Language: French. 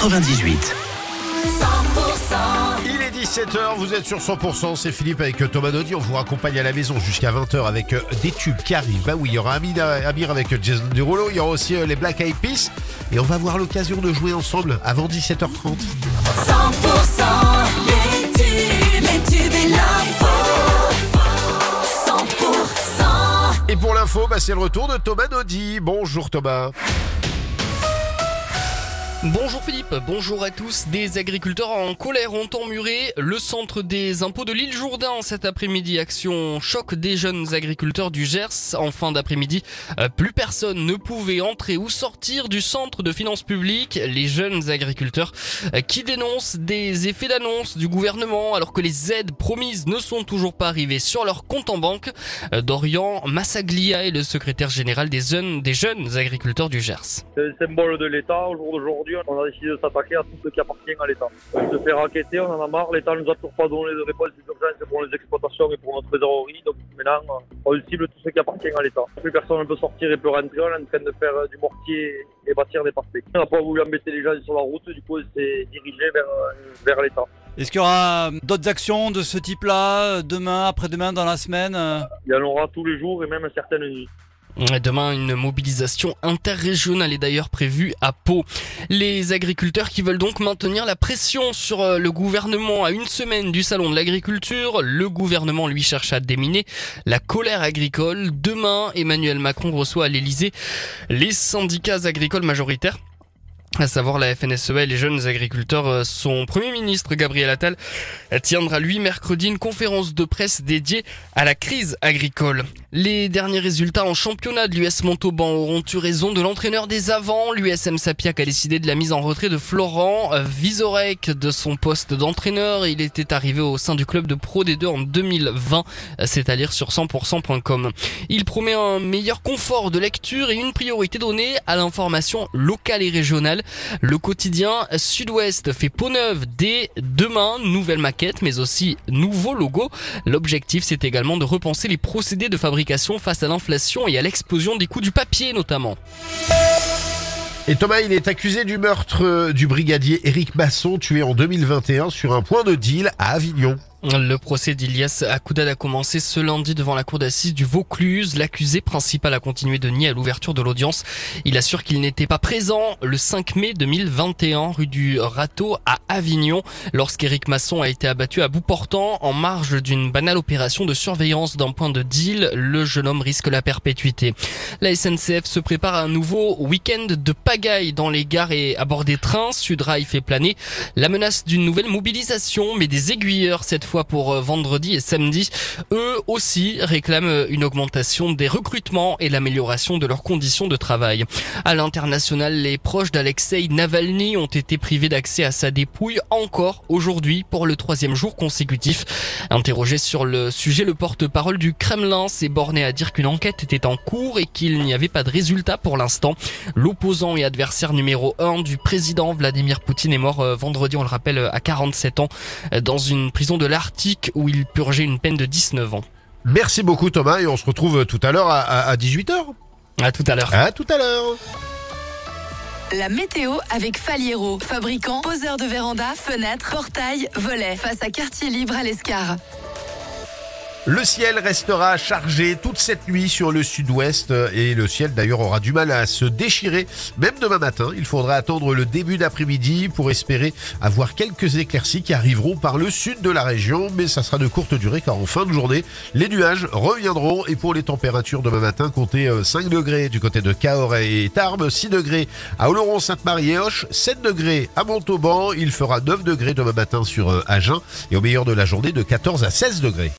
98. Il est 17h, vous êtes sur 100%, c'est Philippe avec Thomas Dodi, on vous raccompagne à la maison jusqu'à 20h avec euh, des tubes qui arrivent. Bah oui, il y aura Amir Amir avec Jason Derulo, il y aura aussi euh, les Black Eyed Peas et on va avoir l'occasion de jouer ensemble avant 17h30. 100% les tubes, les tubes et l'info. 100% Et pour l'info, bah, c'est le retour de Thomas Dodi. Bonjour Thomas. Bonjour Philippe, bonjour à tous. Des agriculteurs en colère ont emmuré le centre des impôts de l'île Jourdain cet après-midi. Action choc des jeunes agriculteurs du Gers. En fin d'après-midi, euh, plus personne ne pouvait entrer ou sortir du centre de finances publiques. Les jeunes agriculteurs euh, qui dénoncent des effets d'annonce du gouvernement alors que les aides promises ne sont toujours pas arrivées sur leur compte en banque. Euh, Dorian Massaglia est le secrétaire général des jeunes, agriculteurs du Gers. On a décidé de s'attaquer à tout ce qui appartient à l'État. On se fait raqueter, on en a marre. L'État nous a toujours pas donné de réponse d'urgence pour les exploitations et pour notre trésorerie. Donc maintenant, on cible tout ce qui appartient à l'État. Plus personne ne peut sortir et peut rentrer. On est en train de faire du mortier et bâtir des parfaits. On n'a pas voulu embêter les gens sur la route. Du coup, on s'est dirigé vers, vers l'État. Est-ce qu'il y aura d'autres actions de ce type-là demain, après-demain, dans la semaine? Il y en aura tous les jours et même certaines nuits. Demain, une mobilisation interrégionale est d'ailleurs prévue à Pau. Les agriculteurs qui veulent donc maintenir la pression sur euh, le gouvernement à une semaine du salon de l'agriculture, le gouvernement lui cherche à déminer la colère agricole. Demain, Emmanuel Macron reçoit à l'Elysée les syndicats agricoles majoritaires à savoir la FNSEA et les jeunes agriculteurs. Euh, Son premier ministre, Gabriel Attal, tiendra lui mercredi une conférence de presse dédiée à la crise agricole. Les derniers résultats en championnat de l'US Montauban auront eu raison de l'entraîneur des avants. L'USM Sapiac a décidé de la mise en retrait de Florent euh, Vizorek de son poste d'entraîneur. Il était arrivé au sein du club de Pro D2 en 2020. Euh, C'est à lire sur 100%.com. Il promet un meilleur confort de lecture et une priorité donnée à l'information locale et régionale. Le quotidien Sud-Ouest fait peau neuve dès demain, nouvelle maquette mais aussi nouveau logo. L'objectif c'est également de repenser les procédés de fabrication face à l'inflation et à l'explosion des coûts du papier notamment. Et Thomas, il est accusé du meurtre euh, du brigadier Éric Masson, tué en 2021 sur un point de deal à Avignon. Le procès d'Ilias Akoudad a commencé ce lundi devant la cour d'assises du Vaucluse. L'accusé principal a continué de nier à l'ouverture de l'audience. Il assure qu'il n'était pas présent le 5 mai 2021 rue du Râteau à Avignon lorsqu'Éric Masson a été abattu à bout portant en marge d'une banale opération de surveillance d'un point de deal. Le jeune homme risque la perpétuité. La SNCF se prépare à un nouveau week-end de pagaille dans les gares et à bord des trains. Sudrail fait planer la menace d'une nouvelle mobilisation, mais des aiguilleurs cette fois pour euh, vendredi et samedi, eux aussi réclament euh, une augmentation des recrutements et l'amélioration de leurs conditions de travail. À l'international, les proches d'Alexei Navalny ont été privés d'accès à sa dépouille encore aujourd'hui pour le troisième jour consécutif. Interrogé sur le sujet, le porte-parole du Kremlin s'est borné à dire qu'une enquête était en cours et qu'il n'y avait pas de résultat pour l'instant. L'opposant et adversaire numéro un du président Vladimir Poutine est mort euh, vendredi, on le rappelle, à 47 ans dans une prison de l'Arctique où il purgeait une peine de 19 ans. Merci beaucoup Thomas et on se retrouve tout à l'heure à, à 18h. À tout à l'heure. À tout à l'heure. La météo avec Faliero, fabricant, poseur de véranda, fenêtres, portail, volets, face à quartier libre à l'Escar. Le ciel restera chargé toute cette nuit sur le sud-ouest euh, et le ciel d'ailleurs aura du mal à se déchirer. Même demain matin, il faudra attendre le début d'après-midi pour espérer avoir quelques éclaircies qui arriveront par le sud de la région, mais ça sera de courte durée car en fin de journée, les nuages reviendront et pour les températures demain matin, comptez euh, 5 degrés du côté de Cahors et Tarbes, 6 degrés à Oloron, Sainte-Marie et Hoche, 7 degrés à Montauban, il fera 9 degrés demain matin sur euh, Agen et au meilleur de la journée de 14 à 16 degrés.